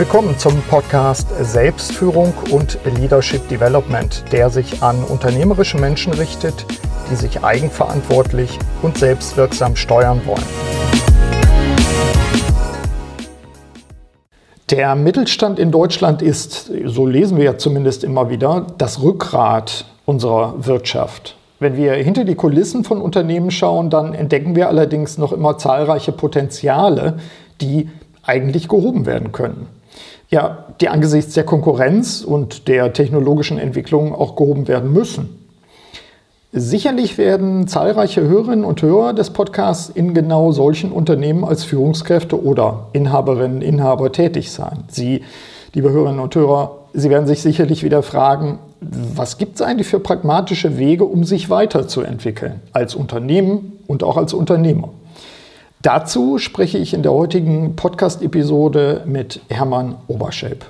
Willkommen zum Podcast Selbstführung und Leadership Development, der sich an unternehmerische Menschen richtet, die sich eigenverantwortlich und selbstwirksam steuern wollen. Der Mittelstand in Deutschland ist, so lesen wir ja zumindest immer wieder, das Rückgrat unserer Wirtschaft. Wenn wir hinter die Kulissen von Unternehmen schauen, dann entdecken wir allerdings noch immer zahlreiche Potenziale, die eigentlich gehoben werden können. Ja, die angesichts der Konkurrenz und der technologischen Entwicklung auch gehoben werden müssen. Sicherlich werden zahlreiche Hörerinnen und Hörer des Podcasts in genau solchen Unternehmen als Führungskräfte oder Inhaberinnen, Inhaber tätig sein. Sie, liebe Hörerinnen und Hörer, Sie werden sich sicherlich wieder fragen, was gibt es eigentlich für pragmatische Wege, um sich weiterzuentwickeln als Unternehmen und auch als Unternehmer? Dazu spreche ich in der heutigen Podcast-Episode mit Hermann Oberschelp.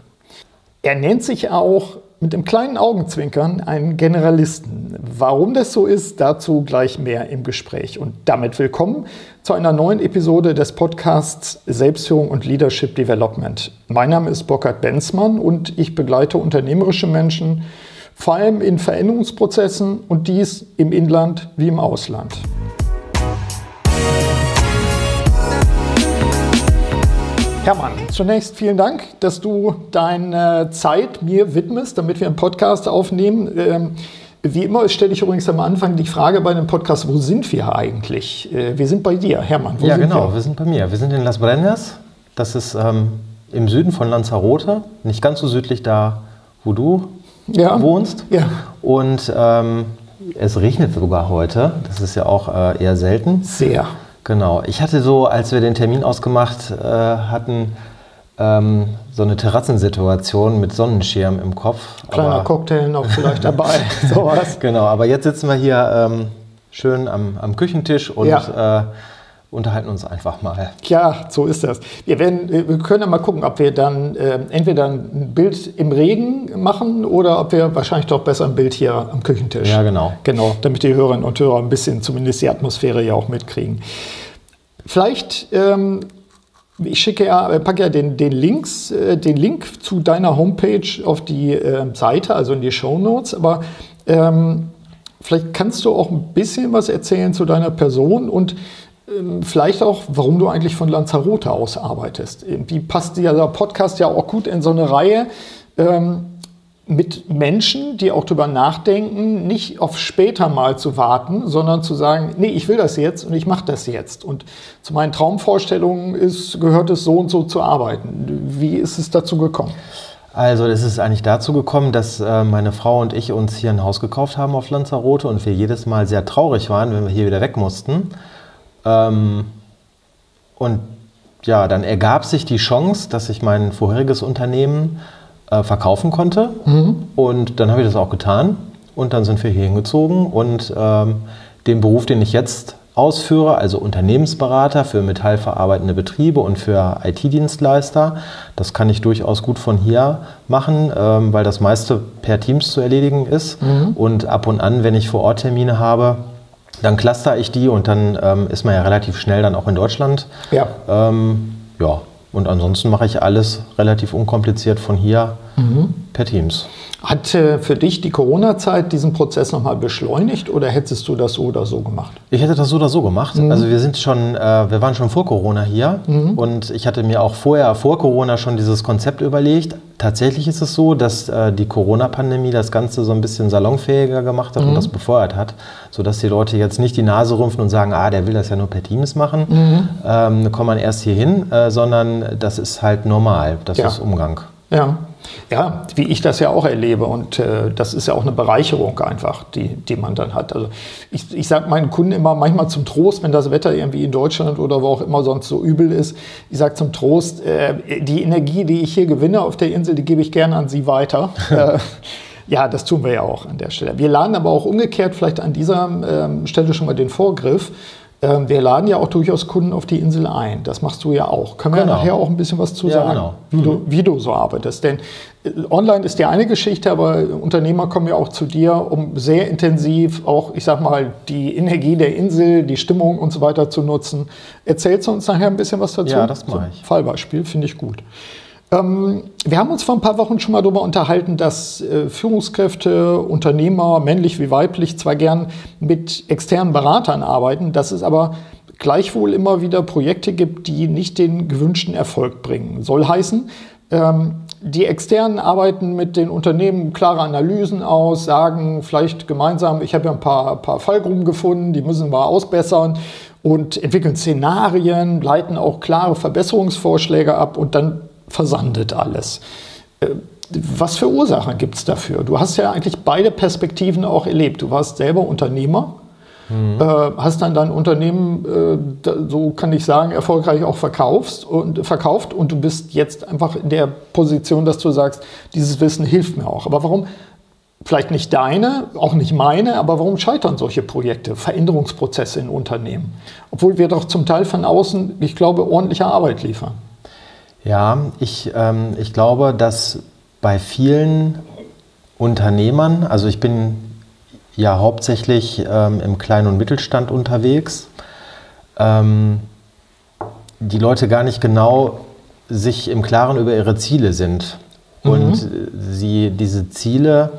Er nennt sich auch mit dem kleinen Augenzwinkern einen Generalisten. Warum das so ist, dazu gleich mehr im Gespräch. Und damit willkommen zu einer neuen Episode des Podcasts Selbstführung und Leadership Development. Mein Name ist Burkhard Benzmann und ich begleite unternehmerische Menschen, vor allem in Veränderungsprozessen und dies im Inland wie im Ausland. Hermann, zunächst vielen Dank, dass du deine Zeit mir widmest, damit wir einen Podcast aufnehmen. Ähm, wie immer stelle ich übrigens am Anfang die Frage bei einem Podcast, wo sind wir eigentlich? Äh, wir sind bei dir, Hermann. ja, genau, wir? wir? sind bei mir. Wir sind in Las Brendas. Das ist ähm, im Süden von Lanzarote, nicht ganz so südlich da, wo du ja. wohnst. Ja. Und ähm, es regnet sogar heute. Das ist ja auch äh, eher selten. Sehr. Genau. Ich hatte so, als wir den Termin ausgemacht äh, hatten, ähm, so eine Terrassensituation mit Sonnenschirm im Kopf. Kleiner aber, Cocktail noch vielleicht dabei, sowas. Genau, aber jetzt sitzen wir hier ähm, schön am, am, Küchentisch und ja. äh, unterhalten uns einfach mal. Ja, so ist das. Wir, werden, wir können ja mal gucken, ob wir dann äh, entweder ein Bild im Regen machen oder ob wir wahrscheinlich doch besser ein Bild hier am Küchentisch. Ja, genau. Genau, damit die Hörerinnen und Hörer ein bisschen zumindest die Atmosphäre ja auch mitkriegen. Vielleicht, ähm, ich schicke ja, äh, packe ja den, den, Links, äh, den Link zu deiner Homepage auf die äh, Seite, also in die Show Notes, aber ähm, vielleicht kannst du auch ein bisschen was erzählen zu deiner Person und vielleicht auch, warum du eigentlich von Lanzarote aus arbeitest. Wie passt dieser Podcast ja auch gut in so eine Reihe ähm, mit Menschen, die auch darüber nachdenken, nicht auf später mal zu warten, sondern zu sagen, nee, ich will das jetzt und ich mache das jetzt. Und zu meinen Traumvorstellungen ist, gehört es so und so zu arbeiten. Wie ist es dazu gekommen? Also es ist eigentlich dazu gekommen, dass äh, meine Frau und ich uns hier ein Haus gekauft haben auf Lanzarote und wir jedes Mal sehr traurig waren, wenn wir hier wieder weg mussten ähm, und ja, dann ergab sich die Chance, dass ich mein vorheriges Unternehmen äh, verkaufen konnte. Mhm. Und dann habe ich das auch getan. Und dann sind wir hier hingezogen. Und ähm, den Beruf, den ich jetzt ausführe, also Unternehmensberater für metallverarbeitende Betriebe und für IT-Dienstleister, das kann ich durchaus gut von hier machen, ähm, weil das meiste per Teams zu erledigen ist. Mhm. Und ab und an, wenn ich vor Ort Termine habe, dann cluster ich die und dann ähm, ist man ja relativ schnell dann auch in Deutschland. Ja. Ähm, ja. Und ansonsten mache ich alles relativ unkompliziert von hier mhm. per Teams. Hat äh, für dich die Corona-Zeit diesen Prozess nochmal beschleunigt oder hättest du das so oder so gemacht? Ich hätte das so oder so gemacht. Mhm. Also wir sind schon, äh, wir waren schon vor Corona hier mhm. und ich hatte mir auch vorher, vor Corona schon dieses Konzept überlegt. Tatsächlich ist es so, dass äh, die Corona-Pandemie das Ganze so ein bisschen salonfähiger gemacht hat und mhm. das befeuert hat, sodass die Leute jetzt nicht die Nase rümpfen und sagen, ah, der will das ja nur per Teams machen, mhm. ähm, kommt man erst hier hin, äh, sondern das ist halt normal, das ja. ist Umgang. Ja. Ja, wie ich das ja auch erlebe. Und äh, das ist ja auch eine Bereicherung einfach, die, die man dann hat. Also ich, ich sage meinen Kunden immer manchmal zum Trost, wenn das Wetter irgendwie in Deutschland oder wo auch immer sonst so übel ist, ich sage zum Trost, äh, die Energie, die ich hier gewinne auf der Insel, die gebe ich gerne an Sie weiter. äh, ja, das tun wir ja auch an der Stelle. Wir laden aber auch umgekehrt vielleicht an dieser ähm, Stelle schon mal den Vorgriff. Ähm, wir laden ja auch durchaus Kunden auf die Insel ein. Das machst du ja auch. Können wir genau. nachher auch ein bisschen was zu sagen, genau. wie, du, wie du so arbeitest. Denn äh, online ist ja eine Geschichte, aber Unternehmer kommen ja auch zu dir, um sehr intensiv auch, ich sag mal, die Energie der Insel, die Stimmung und so weiter zu nutzen. Erzählst du uns nachher ein bisschen was dazu? Ja, das mache ich. Fallbeispiel finde ich gut. Ähm, wir haben uns vor ein paar Wochen schon mal darüber unterhalten, dass äh, Führungskräfte, Unternehmer, männlich wie weiblich, zwar gern mit externen Beratern arbeiten, dass es aber gleichwohl immer wieder Projekte gibt, die nicht den gewünschten Erfolg bringen. Soll heißen, ähm, die Externen arbeiten mit den Unternehmen klare Analysen aus, sagen vielleicht gemeinsam, ich habe ja ein paar, paar Fallgruben gefunden, die müssen wir ausbessern und entwickeln Szenarien, leiten auch klare Verbesserungsvorschläge ab und dann versandet alles. Äh, was für Ursachen gibt es dafür? Du hast ja eigentlich beide Perspektiven auch erlebt. Du warst selber Unternehmer, mhm. äh, hast dann dein Unternehmen, äh, so kann ich sagen, erfolgreich auch verkaufst und, verkauft und du bist jetzt einfach in der Position, dass du sagst, dieses Wissen hilft mir auch. Aber warum? Vielleicht nicht deine, auch nicht meine, aber warum scheitern solche Projekte, Veränderungsprozesse in Unternehmen? Obwohl wir doch zum Teil von außen, ich glaube, ordentliche Arbeit liefern. Ja, ich, ähm, ich glaube, dass bei vielen Unternehmern, also ich bin ja hauptsächlich ähm, im Klein- und Mittelstand unterwegs, ähm, die Leute gar nicht genau sich im Klaren über ihre Ziele sind mhm. und sie diese Ziele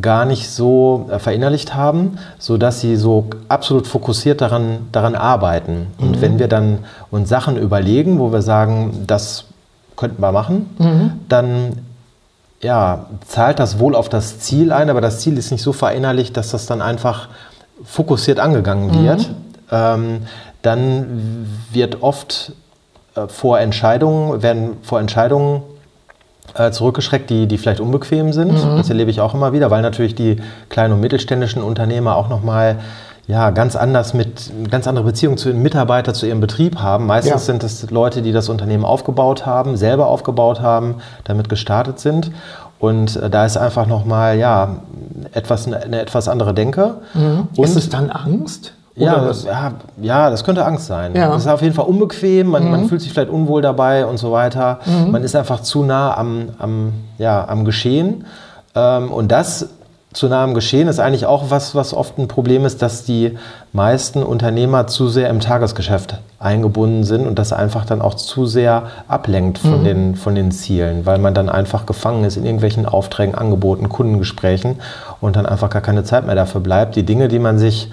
gar nicht so äh, verinnerlicht haben, sodass sie so absolut fokussiert daran, daran arbeiten. Mhm. Und wenn wir dann uns Sachen überlegen, wo wir sagen, das könnten wir machen, mhm. dann ja, zahlt das wohl auf das Ziel ein, aber das Ziel ist nicht so verinnerlicht, dass das dann einfach fokussiert angegangen wird. Mhm. Ähm, dann wird oft äh, vor Entscheidungen, werden vor Entscheidungen zurückgeschreckt, die, die vielleicht unbequem sind. Mhm. Das erlebe ich auch immer wieder, weil natürlich die kleinen und mittelständischen Unternehmer auch nochmal ja, ganz anders mit, ganz andere Beziehungen zu den Mitarbeitern, zu ihrem Betrieb haben. Meistens ja. sind es Leute, die das Unternehmen aufgebaut haben, selber aufgebaut haben, damit gestartet sind. Und äh, da ist einfach nochmal, ja, etwas, eine etwas andere Denke. Mhm. ist es dann Angst? Ja, ja, ja, das könnte Angst sein. Ja. Das ist auf jeden Fall unbequem, man, mhm. man fühlt sich vielleicht unwohl dabei und so weiter. Mhm. Man ist einfach zu nah am, am, ja, am Geschehen. Ähm, und das zu nah am Geschehen ist eigentlich auch was, was oft ein Problem ist, dass die meisten Unternehmer zu sehr im Tagesgeschäft eingebunden sind und das einfach dann auch zu sehr ablenkt von, mhm. den, von den Zielen, weil man dann einfach gefangen ist in irgendwelchen Aufträgen, Angeboten, Kundengesprächen und dann einfach gar keine Zeit mehr dafür bleibt, die Dinge, die man sich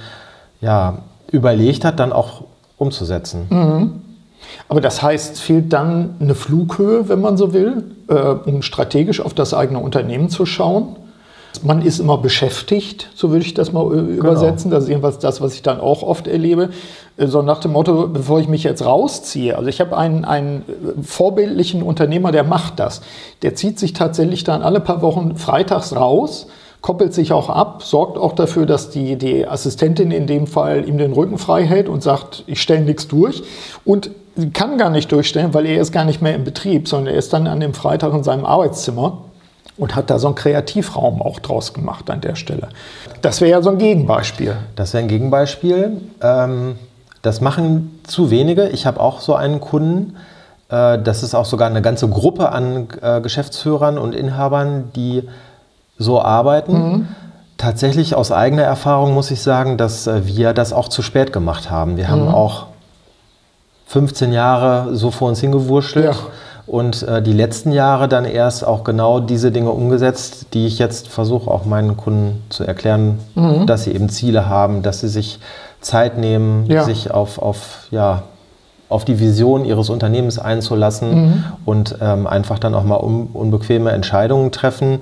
ja, überlegt hat, dann auch umzusetzen. Mhm. Aber das heißt, fehlt dann eine Flughöhe, wenn man so will, äh, um strategisch auf das eigene Unternehmen zu schauen? Man ist immer beschäftigt, so würde ich das mal äh, genau. übersetzen. Das ist jedenfalls das, was ich dann auch oft erlebe. Äh, so nach dem Motto, bevor ich mich jetzt rausziehe. Also ich habe einen, einen vorbildlichen Unternehmer, der macht das. Der zieht sich tatsächlich dann alle paar Wochen freitags raus, koppelt sich auch ab, sorgt auch dafür, dass die, die Assistentin in dem Fall ihm den Rücken frei hält und sagt, ich stelle nichts durch. Und kann gar nicht durchstellen, weil er ist gar nicht mehr im Betrieb, sondern er ist dann an dem Freitag in seinem Arbeitszimmer und hat da so einen Kreativraum auch draus gemacht an der Stelle. Das wäre ja so ein Gegenbeispiel. Das wäre ein Gegenbeispiel. Ähm, das machen zu wenige. Ich habe auch so einen Kunden. Äh, das ist auch sogar eine ganze Gruppe an äh, Geschäftsführern und Inhabern, die so arbeiten. Mhm. Tatsächlich aus eigener Erfahrung muss ich sagen, dass äh, wir das auch zu spät gemacht haben. Wir haben mhm. auch 15 Jahre so vor uns hingewurschtelt. Ja und äh, die letzten Jahre dann erst auch genau diese Dinge umgesetzt, die ich jetzt versuche auch meinen Kunden zu erklären, mhm. dass sie eben Ziele haben, dass sie sich Zeit nehmen, ja. sich auf, auf, ja, auf die Vision ihres Unternehmens einzulassen mhm. und ähm, einfach dann auch mal un unbequeme Entscheidungen treffen,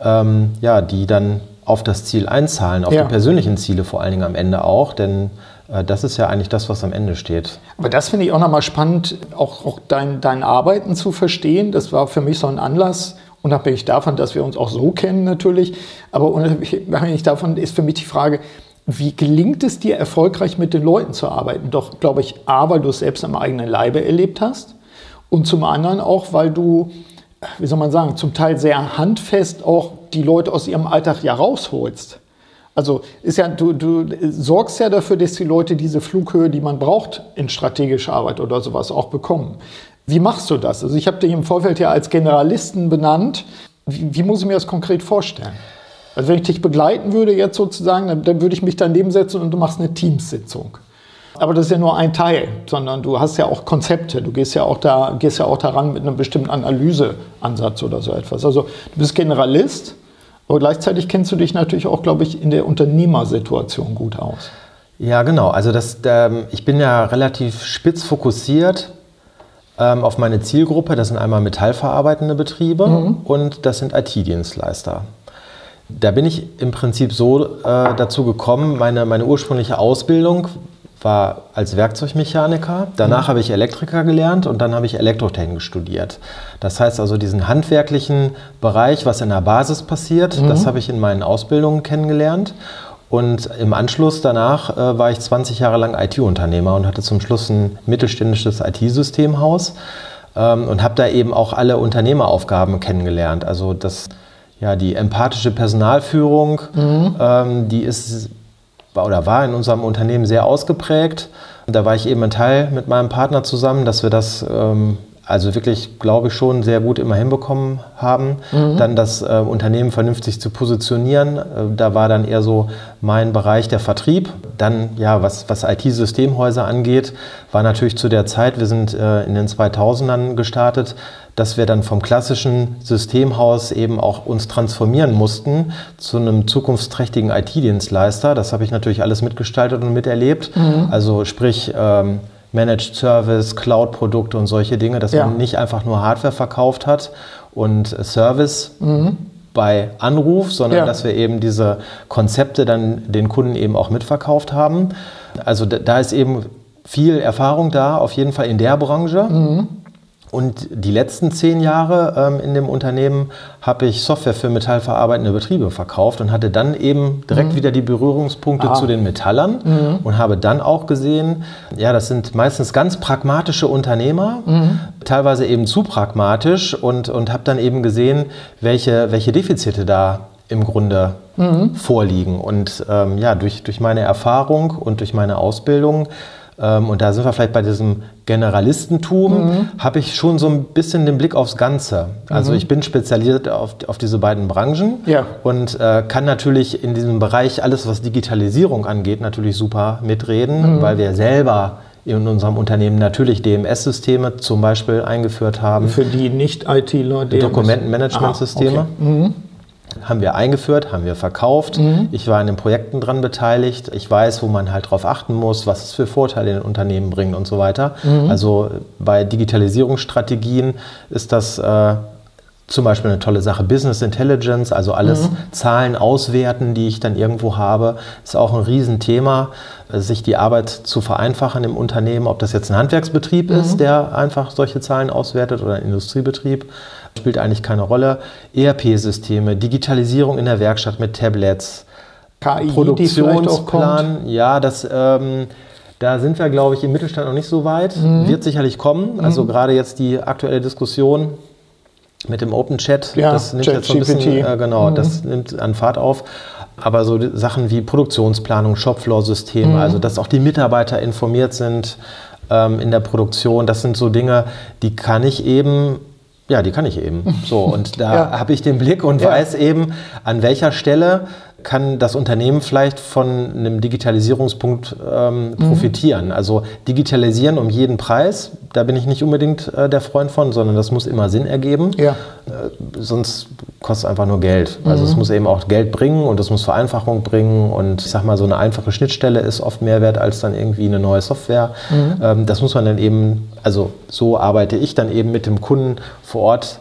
ähm, ja, die dann auf das Ziel einzahlen, auf ja. die persönlichen Ziele vor allen Dingen am Ende auch, denn äh, das ist ja eigentlich das, was am Ende steht. Aber das finde ich auch nochmal spannend, auch, auch dein, dein Arbeiten zu verstehen. Das war für mich so ein Anlass, unabhängig davon, dass wir uns auch so kennen natürlich. Aber unabhängig davon ist für mich die Frage, wie gelingt es dir, erfolgreich mit den Leuten zu arbeiten? Doch, glaube ich, A, weil du es selbst am eigenen Leibe erlebt hast und zum anderen auch, weil du, wie soll man sagen, zum Teil sehr handfest auch die Leute aus ihrem Alltag ja rausholst. Also ist ja, du, du sorgst ja dafür, dass die Leute diese Flughöhe, die man braucht in strategischer Arbeit oder sowas, auch bekommen. Wie machst du das? Also ich habe dich im Vorfeld ja als Generalisten benannt. Wie, wie, muss ich mir das konkret vorstellen? Also wenn ich dich begleiten würde jetzt sozusagen, dann, dann würde ich mich daneben setzen und du machst eine Teamsitzung. Aber das ist ja nur ein Teil, sondern du hast ja auch Konzepte. Du gehst ja auch da, gehst ja auch daran mit einem bestimmten Analyseansatz oder so etwas. Also du bist Generalist, aber gleichzeitig kennst du dich natürlich auch, glaube ich, in der Unternehmersituation gut aus. Ja, genau. Also das, ähm, ich bin ja relativ spitz fokussiert ähm, auf meine Zielgruppe. Das sind einmal metallverarbeitende Betriebe mhm. und das sind IT-Dienstleister. Da bin ich im Prinzip so äh, dazu gekommen, meine, meine ursprüngliche Ausbildung war als Werkzeugmechaniker. Danach mhm. habe ich Elektriker gelernt und dann habe ich Elektrotechnik studiert. Das heißt also diesen handwerklichen Bereich, was in der Basis passiert, mhm. das habe ich in meinen Ausbildungen kennengelernt. Und im Anschluss danach äh, war ich 20 Jahre lang IT-Unternehmer und hatte zum Schluss ein mittelständisches IT-Systemhaus ähm, und habe da eben auch alle Unternehmeraufgaben kennengelernt. Also das, ja, die empathische Personalführung, mhm. ähm, die ist oder war in unserem Unternehmen sehr ausgeprägt. Da war ich eben ein Teil mit meinem Partner zusammen, dass wir das ähm, also wirklich, glaube ich, schon sehr gut immer hinbekommen haben. Mhm. Dann das äh, Unternehmen vernünftig zu positionieren. Äh, da war dann eher so mein Bereich der Vertrieb. Dann, ja, was, was IT-Systemhäuser angeht, war natürlich zu der Zeit, wir sind äh, in den 2000ern gestartet, dass wir dann vom klassischen Systemhaus eben auch uns transformieren mussten zu einem zukunftsträchtigen IT-Dienstleister. Das habe ich natürlich alles mitgestaltet und miterlebt. Mhm. Also sprich, ähm, Managed Service, Cloud-Produkte und solche Dinge, dass ja. man nicht einfach nur Hardware verkauft hat und Service mhm. bei Anruf, sondern ja. dass wir eben diese Konzepte dann den Kunden eben auch mitverkauft haben. Also da ist eben viel Erfahrung da, auf jeden Fall in der Branche. Mhm. Und die letzten zehn Jahre ähm, in dem Unternehmen habe ich Software für metallverarbeitende Betriebe verkauft und hatte dann eben direkt mhm. wieder die Berührungspunkte ah. zu den Metallern mhm. und habe dann auch gesehen, ja, das sind meistens ganz pragmatische Unternehmer, mhm. teilweise eben zu pragmatisch und, und habe dann eben gesehen, welche, welche Defizite da im Grunde mhm. vorliegen. Und ähm, ja, durch, durch meine Erfahrung und durch meine Ausbildung ähm, und da sind wir vielleicht bei diesem Generalistentum, mhm. habe ich schon so ein bisschen den Blick aufs Ganze. Also mhm. ich bin spezialisiert auf, auf diese beiden Branchen ja. und äh, kann natürlich in diesem Bereich alles, was Digitalisierung angeht, natürlich super mitreden, mhm. weil wir selber in unserem Unternehmen natürlich DMS-Systeme zum Beispiel eingeführt haben. Für die Nicht-ITler, Dokumentenmanagementsysteme. Okay. Haben wir eingeführt, haben wir verkauft. Mhm. Ich war in den Projekten dran beteiligt. Ich weiß, wo man halt drauf achten muss, was es für Vorteile in den Unternehmen bringt und so weiter. Mhm. Also bei Digitalisierungsstrategien ist das äh, zum Beispiel eine tolle Sache. Business Intelligence, also alles mhm. Zahlen auswerten, die ich dann irgendwo habe, ist auch ein Riesenthema, sich die Arbeit zu vereinfachen im Unternehmen, ob das jetzt ein Handwerksbetrieb ist, mhm. der einfach solche Zahlen auswertet oder ein Industriebetrieb spielt eigentlich keine Rolle. ERP-Systeme, Digitalisierung in der Werkstatt mit Tablets, KI, Produktionsplan, ja, das, ähm, da sind wir, glaube ich, im Mittelstand noch nicht so weit. Mhm. Wird sicherlich kommen. Mhm. Also gerade jetzt die aktuelle Diskussion mit dem Open Chat, ja, das nimmt Chat jetzt so ein bisschen, äh, genau, mhm. das nimmt an Fahrt auf. Aber so Sachen wie Produktionsplanung, Shopfloor-Systeme, mhm. also dass auch die Mitarbeiter informiert sind ähm, in der Produktion, das sind so Dinge, die kann ich eben ja, die kann ich eben. So, und da ja. habe ich den Blick und ja. weiß eben, an welcher Stelle kann das Unternehmen vielleicht von einem Digitalisierungspunkt ähm, mhm. profitieren. Also digitalisieren um jeden Preis, da bin ich nicht unbedingt äh, der Freund von, sondern das muss immer Sinn ergeben. Ja. Äh, sonst kostet es einfach nur Geld. Also es mhm. muss eben auch Geld bringen und es muss Vereinfachung bringen. Und ich sag mal, so eine einfache Schnittstelle ist oft mehr wert als dann irgendwie eine neue Software. Mhm. Ähm, das muss man dann eben, also so arbeite ich dann eben mit dem Kunden vor Ort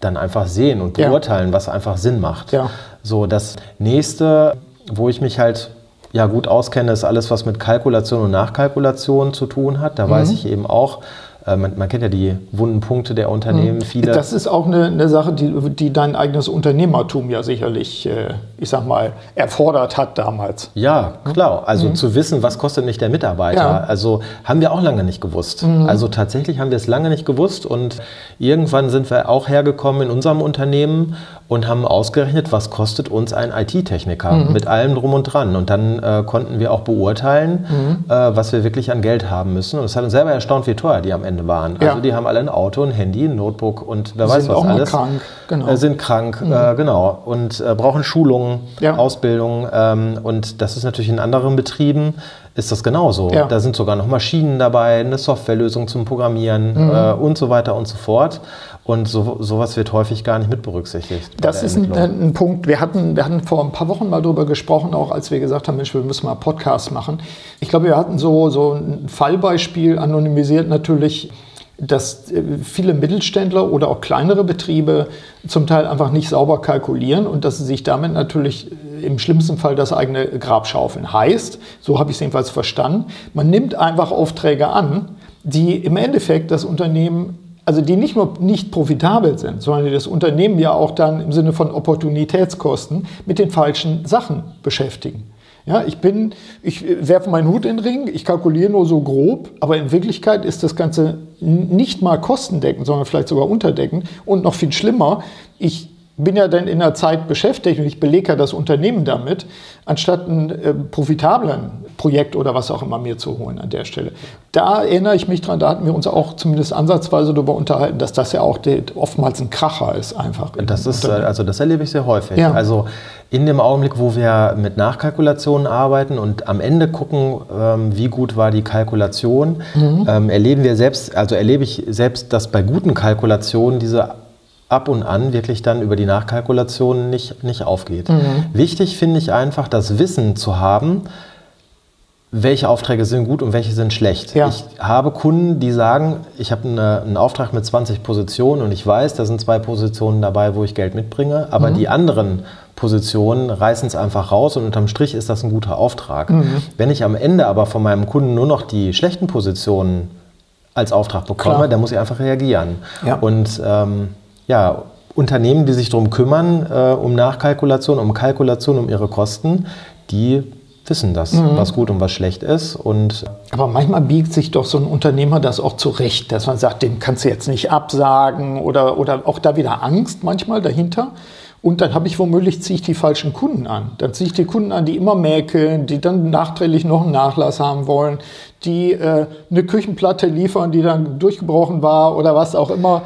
dann einfach sehen und beurteilen, ja. was einfach Sinn macht. Ja. So, das nächste, wo ich mich halt ja gut auskenne, ist alles, was mit Kalkulation und Nachkalkulation zu tun hat. Da mhm. weiß ich eben auch, äh, man, man, kennt ja die wunden Punkte der Unternehmen. Mhm. Viele das ist auch eine, eine, Sache, die, die dein eigenes Unternehmertum ja sicherlich, äh, ich sag mal, erfordert hat damals. Ja, klar. Also mhm. zu wissen, was kostet nicht der Mitarbeiter. Ja. Also haben wir auch lange nicht gewusst. Mhm. Also tatsächlich haben wir es lange nicht gewusst und irgendwann sind wir auch hergekommen in unserem Unternehmen und haben ausgerechnet, was kostet uns ein IT-Techniker mhm. mit allem drum und dran. Und dann äh, konnten wir auch beurteilen, mhm. äh, was wir wirklich an Geld haben müssen. Und es hat uns selber erstaunt, wie teuer die am Ende waren. Ja. Also die haben alle ein Auto, ein Handy, ein Notebook und wer weiß was auch alles. Krank. Genau. Äh, sind krank, mhm. Äh, genau. Und äh, brauchen Schulungen, ja. Ausbildung. Ähm, und das ist natürlich in anderen Betrieben ist das genauso. Ja. Da sind sogar noch Maschinen dabei, eine Softwarelösung zum Programmieren äh, und so weiter und so fort. Und so, sowas wird häufig gar nicht mit berücksichtigt. Das ist ein, ein Punkt. Wir hatten, wir hatten vor ein paar Wochen mal darüber gesprochen, auch als wir gesagt haben, Mensch, wir müssen mal Podcasts machen. Ich glaube, wir hatten so, so ein Fallbeispiel anonymisiert natürlich, dass äh, viele Mittelständler oder auch kleinere Betriebe zum Teil einfach nicht sauber kalkulieren und dass sie sich damit natürlich äh, im schlimmsten Fall das eigene Grab schaufeln. Heißt, so habe ich es jedenfalls verstanden, man nimmt einfach Aufträge an, die im Endeffekt das Unternehmen also die nicht nur nicht profitabel sind, sondern die das Unternehmen ja auch dann im Sinne von Opportunitätskosten mit den falschen Sachen beschäftigen. Ja, ich bin, ich werfe meinen Hut in den Ring, ich kalkuliere nur so grob, aber in Wirklichkeit ist das Ganze nicht mal kostendeckend, sondern vielleicht sogar unterdeckend und noch viel schlimmer, ich bin ja dann in der Zeit beschäftigt und ich belege ja das Unternehmen damit, anstatt ein äh, profitablen Projekt oder was auch immer mir zu holen an der Stelle. Da erinnere ich mich dran, da hatten wir uns auch zumindest ansatzweise darüber unterhalten, dass das ja auch der, oftmals ein Kracher ist einfach. Das ist, äh, also das erlebe ich sehr häufig. Ja. Also in dem Augenblick, wo wir mit Nachkalkulationen arbeiten und am Ende gucken, ähm, wie gut war die Kalkulation, Mhm. ähm, erleben wir selbst, also erlebe ich selbst, dass bei guten Kalkulationen diese ab und an wirklich dann über die Nachkalkulation nicht, nicht aufgeht. Mhm. Wichtig finde ich einfach, das Wissen zu haben, welche Aufträge sind gut und welche sind schlecht. Ja. Ich habe Kunden, die sagen, ich habe eine, einen Auftrag mit 20 Positionen und ich weiß, da sind zwei Positionen dabei, wo ich Geld mitbringe, aber die anderen Positionen reißen es einfach raus und unterm Strich ist das ein guter Auftrag. Wenn ich am Ende aber von meinem Kunden nur noch die schlechten Positionen als Auftrag bekomme, Klar. dann muss ich einfach reagieren. Ja. Und ähm, ja, Unternehmen, die sich darum kümmern, äh, um Nachkalkulation, um Kalkulation, um ihre Kosten, die wissen das, Mhm. was gut und was schlecht ist. Und Aber manchmal biegt sich doch so ein Unternehmer das auch zurecht, dass man sagt, dem kannst du jetzt nicht absagen oder, oder auch da wieder Angst manchmal dahinter. Und dann habe ich womöglich, ziehe ich die falschen Kunden an. Dann ziehe ich die Kunden an, die immer mäkeln, die dann nachträglich noch einen Nachlass haben wollen, die äh, eine Küchenplatte liefern, die dann durchgebrochen war oder was auch immer.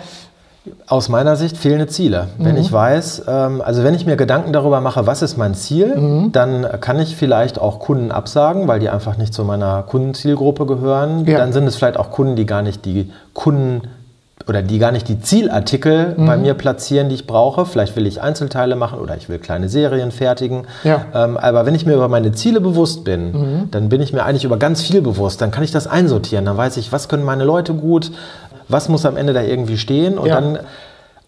Aus meiner Sicht fehlende Ziele. Wenn Mhm. ich weiß, ähm, also wenn ich mir Gedanken darüber mache, was ist mein Ziel, Mhm. dann kann ich vielleicht auch Kunden absagen, weil die einfach nicht zu meiner Kundenzielgruppe gehören. Ja. Dann sind es vielleicht auch Kunden, die gar nicht die Kunden oder die gar nicht die Zielartikel bei Mhm. mir platzieren, die ich brauche. Vielleicht will ich Einzelteile machen oder ich will kleine Serien fertigen. Ja. Ähm, aber wenn ich mir über meine Ziele bewusst bin, dann bin ich mir eigentlich über ganz viel bewusst. Dann kann ich das einsortieren. Dann weiß ich, was können meine Leute gut, was muss am Ende da irgendwie stehen. Und, Ja. dann,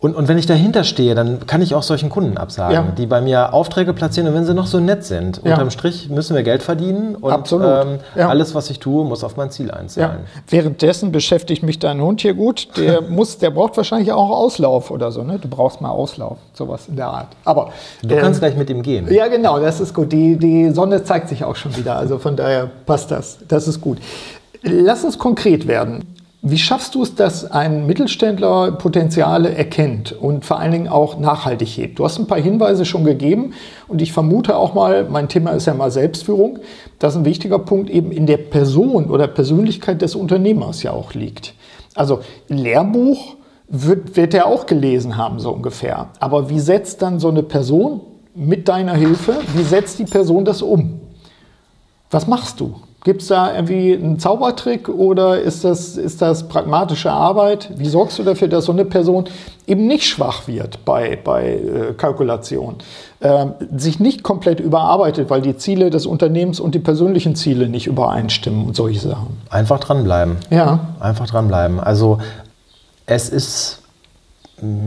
und, und wenn ich dahinter stehe, dann kann ich auch solchen Kunden absagen, Ja. die bei mir Aufträge platzieren und wenn sie noch so nett sind. Ja. Unterm Strich müssen wir Geld verdienen und Absolut. Ähm, Ja. alles, was ich tue, muss auf mein Ziel einzahlen. Währenddessen beschäftigt mich dein Hund hier gut. Der muss, der braucht wahrscheinlich auch Auslauf oder so. Ne? Du brauchst mal Auslauf, sowas in der Art. Aber Du ähm, kannst gleich mit ihm gehen. Ja, genau, das ist gut. Die, die Sonne zeigt sich auch schon wieder. Also von daher passt das. Das ist gut. Lass uns konkret werden. Wie schaffst du es, dass ein Mittelständler Potenziale erkennt und vor allen Dingen auch nachhaltig hebt? Du hast ein paar Hinweise schon gegeben und ich vermute auch mal, mein Thema ist ja mal Selbstführung, dass ein wichtiger Punkt eben in der Person oder Persönlichkeit des Unternehmers ja auch liegt. Also Lehrbuch wird, wird er auch gelesen haben, so ungefähr. Aber wie setzt dann so eine Person mit deiner Hilfe, wie setzt die Person das um? Was machst du? Gibt es da irgendwie einen Zaubertrick oder ist das, ist das pragmatische Arbeit? Wie sorgst du dafür, dass so eine Person eben nicht schwach wird bei, bei äh, Kalkulation, ähm, sich nicht komplett überarbeitet, weil die Ziele des Unternehmens und die persönlichen Ziele nicht übereinstimmen und solche Sachen? Einfach dranbleiben. Ja, Einfach dranbleiben. Also es ist,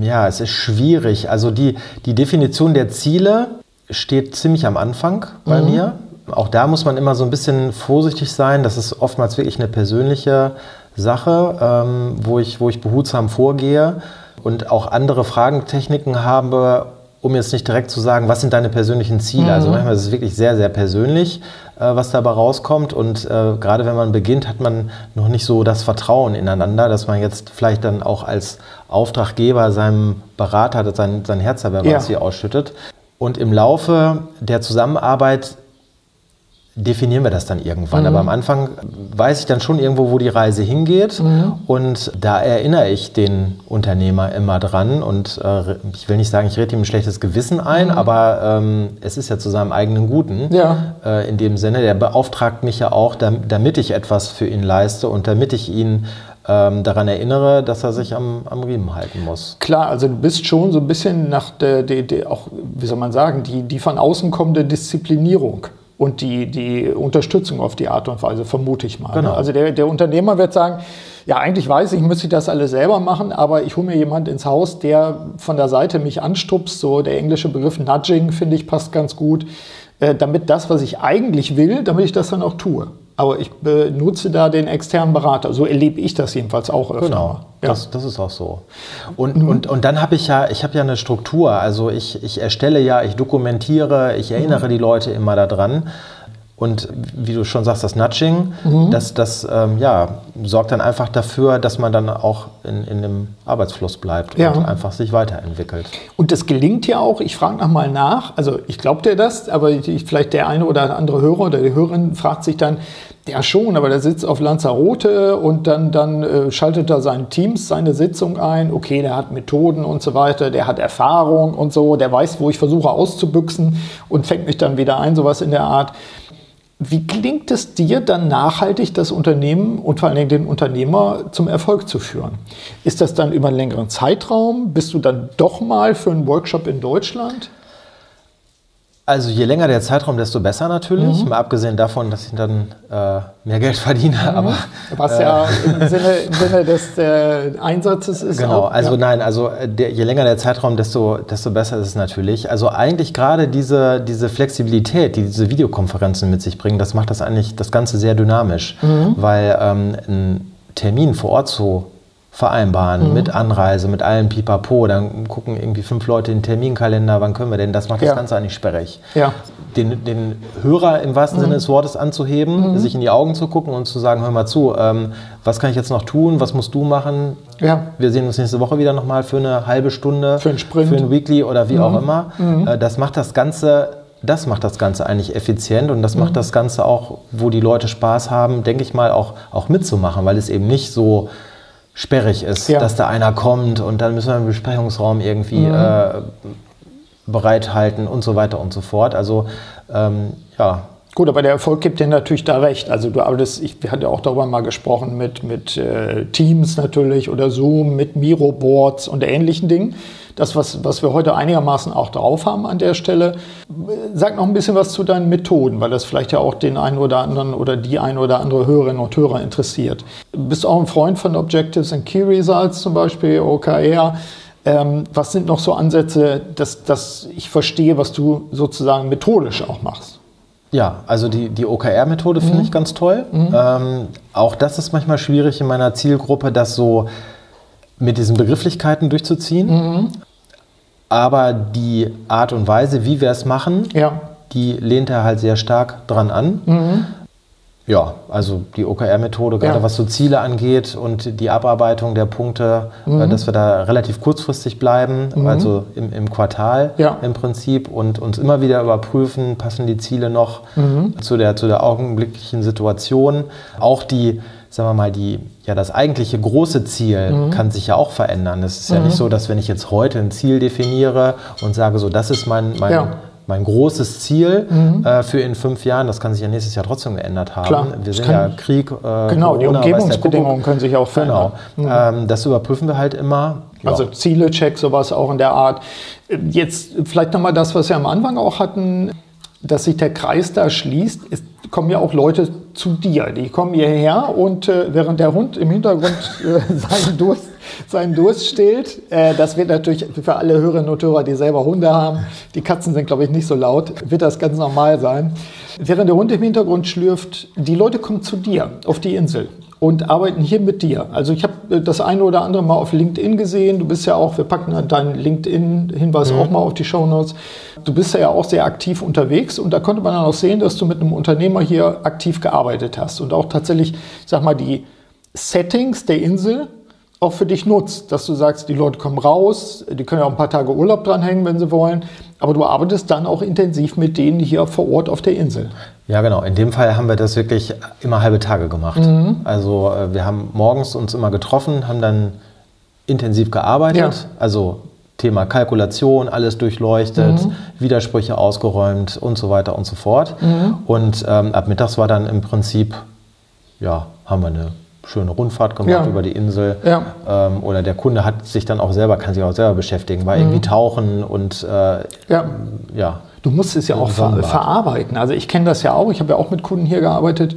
ja, es ist schwierig. Also die, die Definition der Ziele steht ziemlich am Anfang bei mir. Auch da muss man immer so ein bisschen vorsichtig sein. Das ist oftmals wirklich eine persönliche Sache, ähm, wo, ich, wo ich behutsam vorgehe und auch andere Fragentechniken habe, um jetzt nicht direkt zu sagen, was sind deine persönlichen Ziele. Also manchmal ist es wirklich sehr, sehr persönlich, äh, was dabei rauskommt. Und äh, gerade wenn man beginnt, hat man noch nicht so das Vertrauen ineinander, dass man jetzt vielleicht dann auch als Auftraggeber seinem Berater sein, sein Herz dabei Ja. ausschüttet. Und im Laufe der Zusammenarbeit definieren wir das dann irgendwann. Mhm. Aber am Anfang weiß ich dann schon irgendwo, wo die Reise hingeht. Mhm. Und da erinnere ich den Unternehmer immer dran. Und äh, ich will nicht sagen, ich rede ihm ein schlechtes Gewissen ein, mhm. aber ähm, es ist ja zu seinem eigenen Guten. Ja. Äh, in dem Sinne, der beauftragt mich ja auch, damit ich etwas für ihn leiste und damit ich ihn ähm, daran erinnere, dass er sich am, am Riemen halten muss. Klar, also du bist schon so ein bisschen nach der, der, der auch, wie soll man sagen, die, die von außen kommende Disziplinierung und die, die Unterstützung auf die Art und Weise, vermute ich mal. Ne? Genau. Also der, der Unternehmer wird sagen, ja, eigentlich weiß ich, müsste ich das alles selber machen, aber ich hole mir jemand ins Haus, der von der Seite mich anstupst. So der englische Begriff Nudging, finde ich, passt ganz gut. Äh, damit das, was ich eigentlich will, damit ich das dann auch tue. Aber ich benutze da den externen Berater. So erlebe ich das jedenfalls auch öfter. Genau, ja. das, das ist auch so. Und, mhm. und, und dann habe ich ja, ich habe ja eine Struktur. Also ich, ich erstelle ja, ich dokumentiere, ich erinnere mhm. die Leute immer daran. Und wie du schon sagst, das Nudging, mhm. das, das ähm, ja, sorgt dann einfach dafür, dass man dann auch in, in dem Arbeitsfluss bleibt ja. und einfach sich weiterentwickelt. Und das gelingt ja auch, ich frage nochmal nach, also ich glaube dir das, aber ich, vielleicht der eine oder andere Hörer oder die Hörerin fragt sich dann, ja schon, aber der sitzt auf Lanzarote und dann, dann äh, schaltet er seinen Teams seine Sitzung ein. Okay, der hat Methoden und so weiter, der hat Erfahrung und so, der weiß, wo ich versuche auszubüchsen und fängt mich dann wieder ein, sowas in der Art. Wie gelingt es dir dann nachhaltig, das Unternehmen und vor allen Dingen den Unternehmer zum Erfolg zu führen? Ist das dann über einen längeren Zeitraum? Bist du dann doch mal für einen Workshop in Deutschland? Also je länger der Zeitraum, desto besser natürlich. Mhm. Mal abgesehen davon, dass ich dann äh, mehr Geld verdiene. Mhm. Aber, Was ja äh, im, Sinne, im Sinne des äh, Einsatzes ist. Genau, auch, also ja. nein, also äh, der, je länger der Zeitraum, desto, desto besser ist es natürlich. Also eigentlich gerade diese, diese Flexibilität, die diese Videokonferenzen mit sich bringen, das macht das eigentlich das Ganze sehr dynamisch. Mhm. Weil ähm, ein Termin vor Ort zu vereinbaren mhm. mit Anreise, mit allem Pipapo. Dann gucken irgendwie fünf Leute den Terminkalender, wann können wir denn? Das macht ja. das Ganze eigentlich sperrig. Ja. Den, den Hörer im wahrsten mhm. Sinne des Wortes anzuheben, mhm. sich in die Augen zu gucken und zu sagen, hör mal zu, ähm, was kann ich jetzt noch tun, was musst du machen? Ja. Wir sehen uns nächste Woche wieder nochmal für eine halbe Stunde, für einen Sprint, für ein Weekly oder wie auch mhm. immer. Mhm. Äh, das macht das Ganze das macht das Ganze eigentlich effizient und das macht mhm. das Ganze auch, wo die Leute Spaß haben, denke ich mal, auch, auch mitzumachen, weil es eben nicht so sperrig ist, ja. dass da einer kommt und dann müssen wir einen Besprechungsraum irgendwie mhm. äh, bereithalten und so weiter und so fort. Also ähm, ja. Gut, aber der Erfolg gibt dir natürlich da recht. Also du arbeitest, ich wir hatten ja auch darüber mal gesprochen mit, mit äh, Teams natürlich oder Zoom, mit Miro-Boards und ähnlichen Dingen das, was, was wir heute einigermaßen auch drauf haben an der Stelle. Sag noch ein bisschen was zu deinen Methoden, weil das vielleicht ja auch den einen oder anderen oder die ein oder andere Hörerinnen und Hörer interessiert. Du bist auch ein Freund von Objectives and Key Results zum Beispiel, OKR. Ähm, was sind noch so Ansätze, dass, dass ich verstehe, was du sozusagen methodisch auch machst? Ja, also die, die OKR-Methode finde mhm. ich ganz toll. Mhm. Ähm, auch das ist manchmal schwierig in meiner Zielgruppe, das so mit diesen Begrifflichkeiten durchzuziehen. Mhm. Aber die Art und Weise, wie wir es machen, ja. die lehnt er halt sehr stark dran an. Mhm. Ja, also die OKR-Methode, gerade ja. was so Ziele angeht und die Abarbeitung der Punkte, äh, mhm. dass wir da relativ kurzfristig bleiben, mhm. also im, im Quartal ja. im Prinzip und uns immer wieder überprüfen, passen die Ziele noch mhm. zu, der, zu der augenblicklichen Situation. Auch die sagen wir mal, die, ja, das eigentliche große Ziel mhm. kann sich ja auch verändern. Es ist mhm. ja nicht so, dass wenn ich jetzt heute ein Ziel definiere und sage, so, das ist mein, mein, ja. mein großes Ziel mhm. äh, für in fünf Jahren, das kann sich ja nächstes Jahr trotzdem geändert haben. Klar, Wir sind ja Krieg. Äh, genau, Corona, die Umgebungsbedingungen können sich auch verändern. Genau. Mhm. Ähm, das überprüfen wir halt immer. Ja. Also Ziele-Check, sowas auch in der Art. Jetzt vielleicht nochmal das, was wir am Anfang auch hatten, dass sich der Kreis da schließt. Es kommen ja auch Leute zu dir. Die kommen hierher und äh, während der Hund im Hintergrund äh, seinen, Durst, seinen Durst stillt, äh, das wird natürlich für alle Hörerinnen und Hörer, die selber Hunde haben, die Katzen sind, glaube ich, nicht so laut, wird das ganz normal sein. Während der Hund im Hintergrund schlürft, die Leute kommen zu dir auf die Insel und arbeiten hier mit dir. Also ich habe äh, das eine oder andere mal auf LinkedIn gesehen. Du bist ja auch, wir packen deinen LinkedIn-Hinweis mhm. auch mal auf die Show Notes. Du bist ja auch sehr aktiv unterwegs und da konnte man dann auch sehen, dass du mit einem Unternehmer hier aktiv gearbeitet hast und auch tatsächlich, sag mal, die Settings der Insel auch für dich nutzt, dass du sagst, die Leute kommen raus, die können ja auch ein paar Tage Urlaub dranhängen, wenn sie wollen, aber du arbeitest dann auch intensiv mit denen hier vor Ort auf der Insel. Ja, genau. In dem Fall haben wir das wirklich immer halbe Tage gemacht. Mhm. Also äh, wir haben morgens uns immer getroffen, haben dann intensiv gearbeitet, ja. also Thema Kalkulation, alles durchleuchtet, mhm. Widersprüche ausgeräumt und so weiter und so fort. Mhm. Und ähm, ab mittags war dann im Prinzip, ja, haben wir eine schöne Rundfahrt gemacht ja. über die Insel. Ja. Ähm, oder der Kunde hat sich dann auch selber, kann sich auch selber beschäftigen, war mhm. irgendwie tauchen und äh, ja. ja. Du musst es ja auch ver verarbeiten. Also ich kenne das ja auch, ich habe ja auch mit Kunden hier gearbeitet.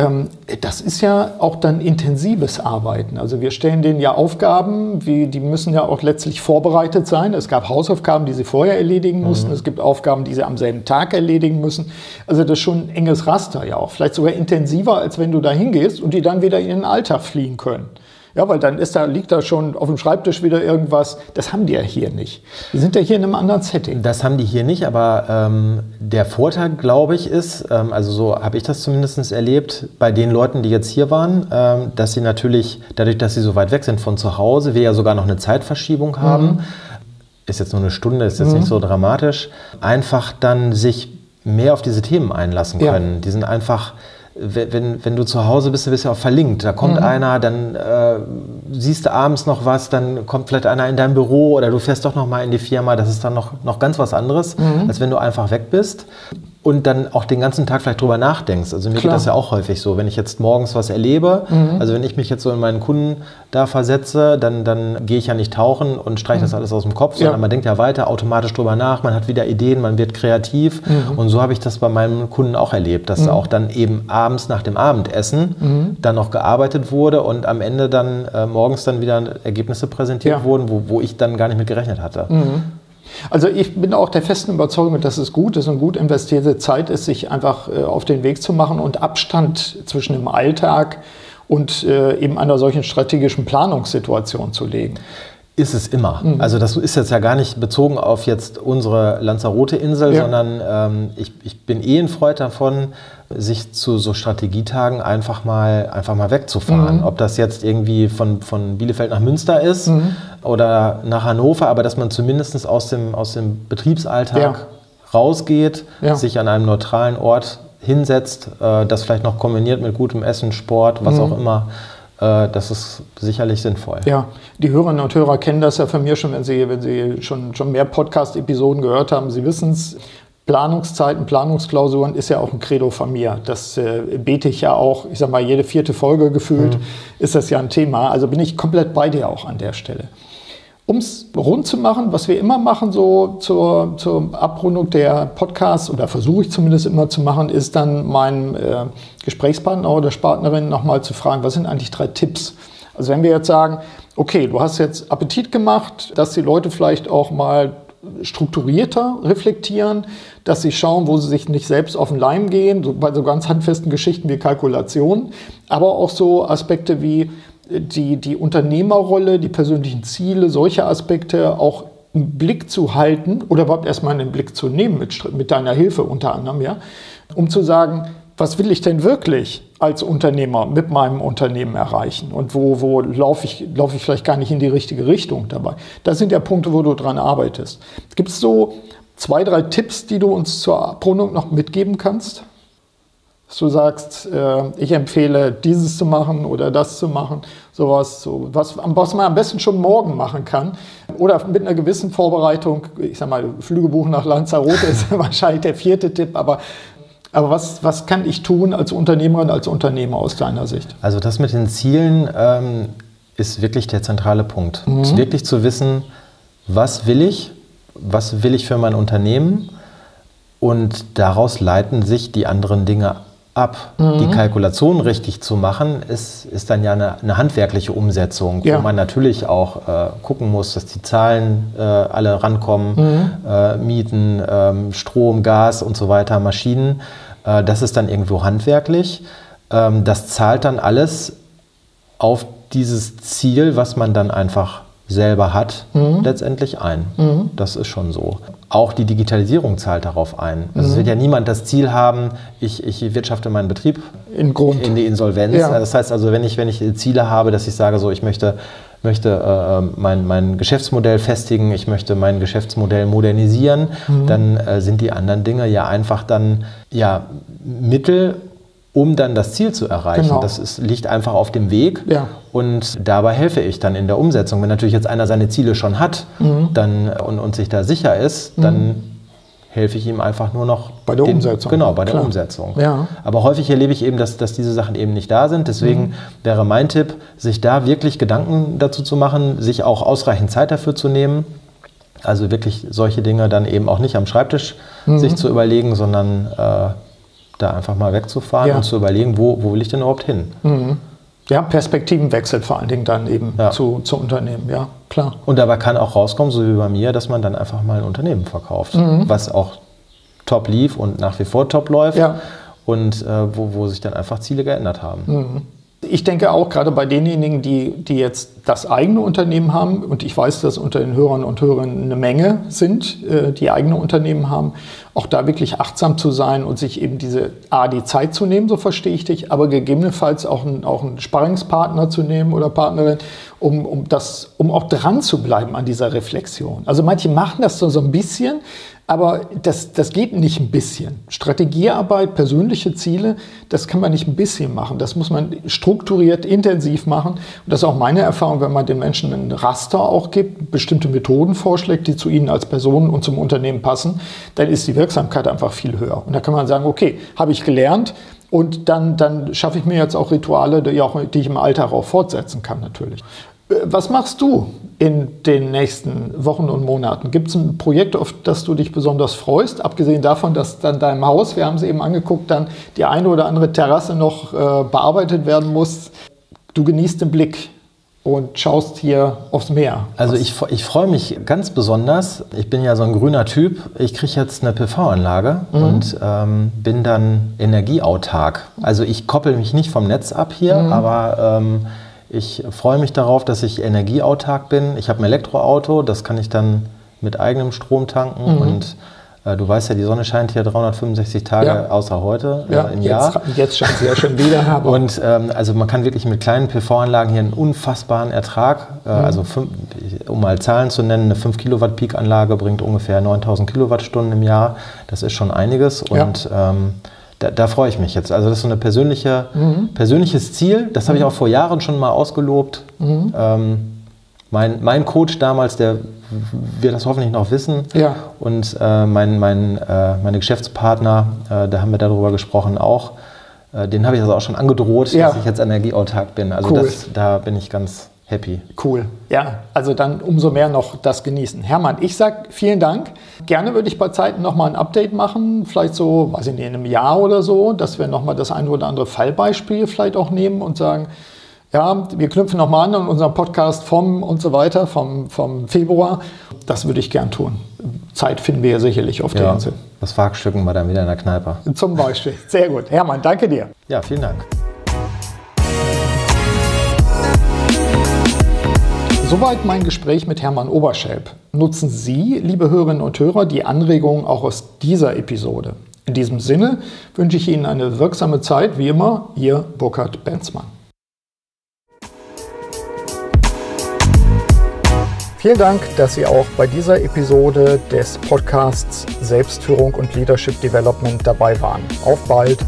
Ähm, das ist ja auch dann intensives Arbeiten. Also wir stellen denen ja Aufgaben, wie, die müssen ja auch letztlich vorbereitet sein. Es gab Hausaufgaben, die sie vorher erledigen mussten. Mhm. Es gibt Aufgaben, die sie am selben Tag erledigen müssen. Also das ist schon ein enges Raster ja auch. Vielleicht sogar intensiver, als wenn du da hingehst und die dann wieder in den Alltag fliehen können. Ja, weil dann ist da, liegt da schon auf dem Schreibtisch wieder irgendwas. Das haben die ja hier nicht. Die sind ja hier in einem anderen Setting. Das haben die hier nicht, aber ähm, der Vorteil, glaube ich, ist, ähm, also so habe ich das zumindest erlebt, bei den Leuten, die jetzt hier waren, ähm, dass sie natürlich, dadurch, dass sie so weit weg sind von zu Hause, wir ja sogar noch eine Zeitverschiebung haben, mhm. ist jetzt nur eine Stunde, ist jetzt mhm. nicht so dramatisch, einfach dann sich mehr auf diese Themen einlassen können. Ja. Die sind einfach wenn, wenn du zu Hause bist, du bist ja auch verlinkt. Da kommt mhm. einer, dann äh, siehst du abends noch was, dann kommt vielleicht einer in dein Büro oder du fährst doch noch mal in die Firma. Das ist dann noch, noch ganz was anderes, mhm. als wenn du einfach weg bist und dann auch den ganzen Tag vielleicht drüber nachdenkst. Also mir Klar. geht das ja auch häufig so, wenn ich jetzt morgens was erlebe, mhm. also wenn ich mich jetzt so in meinen Kunden da versetze, dann, dann gehe ich ja nicht tauchen und streiche mhm. das alles aus dem Kopf, sondern ja. man denkt ja weiter automatisch drüber nach, man hat wieder Ideen, man wird kreativ mhm. und so habe ich das bei meinen Kunden auch erlebt, dass mhm. auch dann eben abends nach dem Abendessen mhm. dann noch gearbeitet wurde und am Ende dann äh, morgens dann wieder Ergebnisse präsentiert ja. wurden, wo, wo ich dann gar nicht mit gerechnet hatte. Also ich bin auch der festen Überzeugung, dass es gut ist und gut investierte Zeit ist, sich einfach äh, auf den Weg zu machen und Abstand zwischen dem Alltag und äh, eben einer solchen strategischen Planungssituation zu legen. Ist es immer. Mhm. Also das ist jetzt ja gar nicht bezogen auf jetzt unsere Lanzarote-Insel, ja. sondern ähm, ich, ich bin eh ein Freund davon, sich zu so Strategietagen einfach mal, einfach mal wegzufahren. Mhm. Ob das jetzt irgendwie von, von Bielefeld nach Münster ist mhm. oder nach Hannover, aber dass man zumindest aus dem, aus dem Betriebsalltag ja. rausgeht, ja. sich an einem neutralen Ort hinsetzt, äh, das vielleicht noch kombiniert mit gutem Essen, Sport, was mhm. auch immer äh, das ist sicherlich sinnvoll. Ja, die Hörerinnen und Hörer kennen das ja von mir schon, wenn sie, wenn sie schon, schon mehr Podcast-Episoden gehört haben. Sie wissen es, Planungszeiten, Planungsklausuren ist ja auch ein Credo von mir. Das äh, bete ich ja auch, ich sag mal, jede vierte Folge gefühlt mhm. ist das ja ein Thema. Also bin ich komplett bei dir auch an der Stelle. Um es rund zu machen, was wir immer machen, so zur, zur Abrundung der Podcasts, oder versuche ich zumindest immer zu machen, ist dann meinen äh, Gesprächspartner oder Partnerin nochmal zu fragen, was sind eigentlich drei Tipps? Also wenn wir jetzt sagen, okay, du hast jetzt Appetit gemacht, dass die Leute vielleicht auch mal strukturierter reflektieren, dass sie schauen, wo sie sich nicht selbst auf den Leim gehen, so bei so ganz handfesten Geschichten wie Kalkulation, aber auch so Aspekte wie die, die Unternehmerrolle, die persönlichen Ziele, solche Aspekte auch im Blick zu halten oder überhaupt erstmal in den Blick zu nehmen mit, mit deiner Hilfe unter anderem, ja, um zu sagen, was will ich denn wirklich als Unternehmer mit meinem Unternehmen erreichen und wo, wo laufe ich, lauf ich vielleicht gar nicht in die richtige Richtung dabei. Das sind ja Punkte, wo du dran arbeitest. Gibt es so zwei, drei Tipps, die du uns zur Abrundung noch mitgeben kannst? dass du sagst, äh, ich empfehle dieses zu machen oder das zu machen, sowas, so, was, was man am besten schon morgen machen kann oder mit einer gewissen Vorbereitung, ich sag mal, Flüge buchen nach Lanzarote ist wahrscheinlich der vierte Tipp, aber aber was, was kann ich tun als Unternehmerin, als Unternehmer aus deiner Sicht? Also das mit den Zielen ähm, ist wirklich der zentrale Punkt. Mhm. Wirklich zu wissen, was will ich, was will ich für mein Unternehmen und daraus leiten sich die anderen Dinge ab. Mhm. Die Kalkulation richtig zu machen, ist, ist dann ja eine, eine handwerkliche Umsetzung, ja. wo man natürlich auch äh, gucken muss, dass die Zahlen äh, alle rankommen, mhm. äh, Mieten, ähm, Strom, Gas und so weiter, Maschinen. Äh, das ist dann irgendwo handwerklich. Ähm, das zahlt dann alles auf dieses Ziel, was man dann einfach selber hat, mhm. letztendlich ein. Mhm. Das ist schon so. Auch die Digitalisierung zahlt darauf ein. Also mhm. es wird ja niemand das Ziel haben, ich, ich wirtschafte meinen Betrieb in, Grund. in die Insolvenz. Ja. Das heißt also, wenn ich, wenn ich Ziele habe, dass ich sage, so ich möchte möchte äh, ähm, mein, mein Geschäftsmodell festigen, ich möchte mein Geschäftsmodell modernisieren, mhm. dann äh, sind die anderen Dinge ja einfach dann ja Mittel, um dann das Ziel zu erreichen. Genau. Das ist, liegt einfach auf dem Weg ja. und dabei helfe ich dann in der Umsetzung. Wenn natürlich jetzt einer seine Ziele schon hat mhm. dann, und, und sich da sicher ist, mhm. dann helfe ich ihm einfach nur noch bei der den, Umsetzung. Genau, bei der Klar. Umsetzung. Ja. Aber häufig erlebe ich eben, dass, dass diese Sachen eben nicht da sind. Deswegen mhm. wäre mein Tipp, sich da wirklich Gedanken dazu zu machen, sich auch ausreichend Zeit dafür zu nehmen. Also wirklich solche Dinge dann eben auch nicht am Schreibtisch mhm. sich zu überlegen, sondern äh, da einfach mal wegzufahren ja. und zu überlegen, wo, wo will ich denn überhaupt hin? Mhm. Ja, Perspektivenwechsel vor allen Dingen dann eben ja. zu, zu Unternehmen, ja, klar. Und dabei kann auch rauskommen, so wie bei mir, dass man dann einfach mal ein Unternehmen verkauft, mhm. was auch top lief und nach wie vor top läuft ja. und äh, wo, wo sich dann einfach Ziele geändert haben. Mhm. Ich denke auch gerade bei denjenigen, die, die jetzt das eigene Unternehmen haben, und ich weiß, dass unter den Hörern und Hörern eine Menge sind, äh, die eigene Unternehmen haben, auch da wirklich achtsam zu sein und sich eben diese A, die Zeit zu nehmen, so verstehe ich dich, aber gegebenenfalls auch, ein, auch einen Sparringspartner zu nehmen oder Partnerin, um, um, das, um auch dran zu bleiben an dieser Reflexion. Also manche machen das so, so ein bisschen, aber das, das geht nicht ein bisschen. Strategiearbeit, persönliche Ziele, das kann man nicht ein bisschen machen. Das muss man strukturiert, intensiv machen. Und das ist auch meine Erfahrung, wenn man den Menschen ein Raster auch gibt, bestimmte Methoden vorschlägt, die zu ihnen als Personen und zum Unternehmen passen, dann ist die Wirksamkeit einfach viel höher. Und da kann man sagen, okay, habe ich gelernt, und dann, dann schaffe ich mir jetzt auch Rituale, die, auch, die ich im Alltag auch fortsetzen kann, natürlich. Was machst du in den nächsten Wochen und Monaten? Gibt es ein Projekt, auf das du dich besonders freust? Abgesehen davon, dass dann deinem Haus, wir haben es eben angeguckt, dann die eine oder andere Terrasse noch äh, bearbeitet werden muss. Du genießt den Blick und schaust hier aufs Meer. Also ich, ich freue mich ganz besonders. Ich bin ja so ein grüner Typ. Ich kriege jetzt eine PV-Anlage mhm. und ähm, bin dann energieautark. Also ich koppel mich nicht vom Netz ab hier, mhm. aber ähm, ich freue mich darauf, dass ich energieautark bin. Ich habe ein Elektroauto, das kann ich dann mit eigenem Strom tanken mhm. und äh, Du weißt ja, die Sonne scheint hier 365 Tage ja. außer heute äh, ja, äh, im jetzt, Jahr. Jetzt scheint sie ja schon wieder. und ähm, also man kann wirklich mit kleinen PV-Anlagen hier einen unfassbaren Ertrag, äh, mhm. also fünf, um mal Zahlen zu nennen, eine 5 Kilowatt Peak-Anlage bringt ungefähr 9000 Kilowattstunden im Jahr. Das ist schon einiges und ja. ähm, da, da, freue ich mich jetzt. Also das ist so ein persönliche, mhm. persönliches Ziel. Das habe ich mhm. auch vor Jahren schon mal ausgelobt. Mhm. Ähm, mein, mein Coach damals, der wird das hoffentlich noch wissen. Ja. Und äh, mein, mein, äh, meine Geschäftspartner, äh, da haben wir darüber gesprochen auch. Äh, den habe ich also auch schon angedroht, ja. dass ich jetzt energieautark bin. Also cool. das, da bin ich ganz happy. Cool. Ja, also dann umso mehr noch das genießen. Hermann, ich sage vielen Dank. Gerne würde ich bei Zeiten nochmal ein Update machen, vielleicht so, weiß ich nicht, in einem Jahr oder so, dass wir nochmal das ein oder andere Fallbeispiel vielleicht auch nehmen und sagen, ja, wir knüpfen nochmal an an unserem Podcast vom und so weiter, vom, vom Februar. Das würde ich gern tun. Zeit finden wir ja sicherlich auf der ja, Insel. Das Wagstücken wir dann wieder in der Kneipe. Zum Beispiel. Sehr gut. Hermann, danke dir. Ja, vielen Dank. Soweit mein Gespräch mit Hermann Oberschelp. Nutzen Sie, liebe Hörerinnen und Hörer, die Anregungen auch aus dieser Episode. In diesem Sinne wünsche ich Ihnen eine wirksame Zeit, wie immer, Ihr Burkhard Benzmann. Vielen Dank, dass Sie auch bei dieser Episode des Podcasts Selbstführung und Leadership Development dabei waren. Auf bald!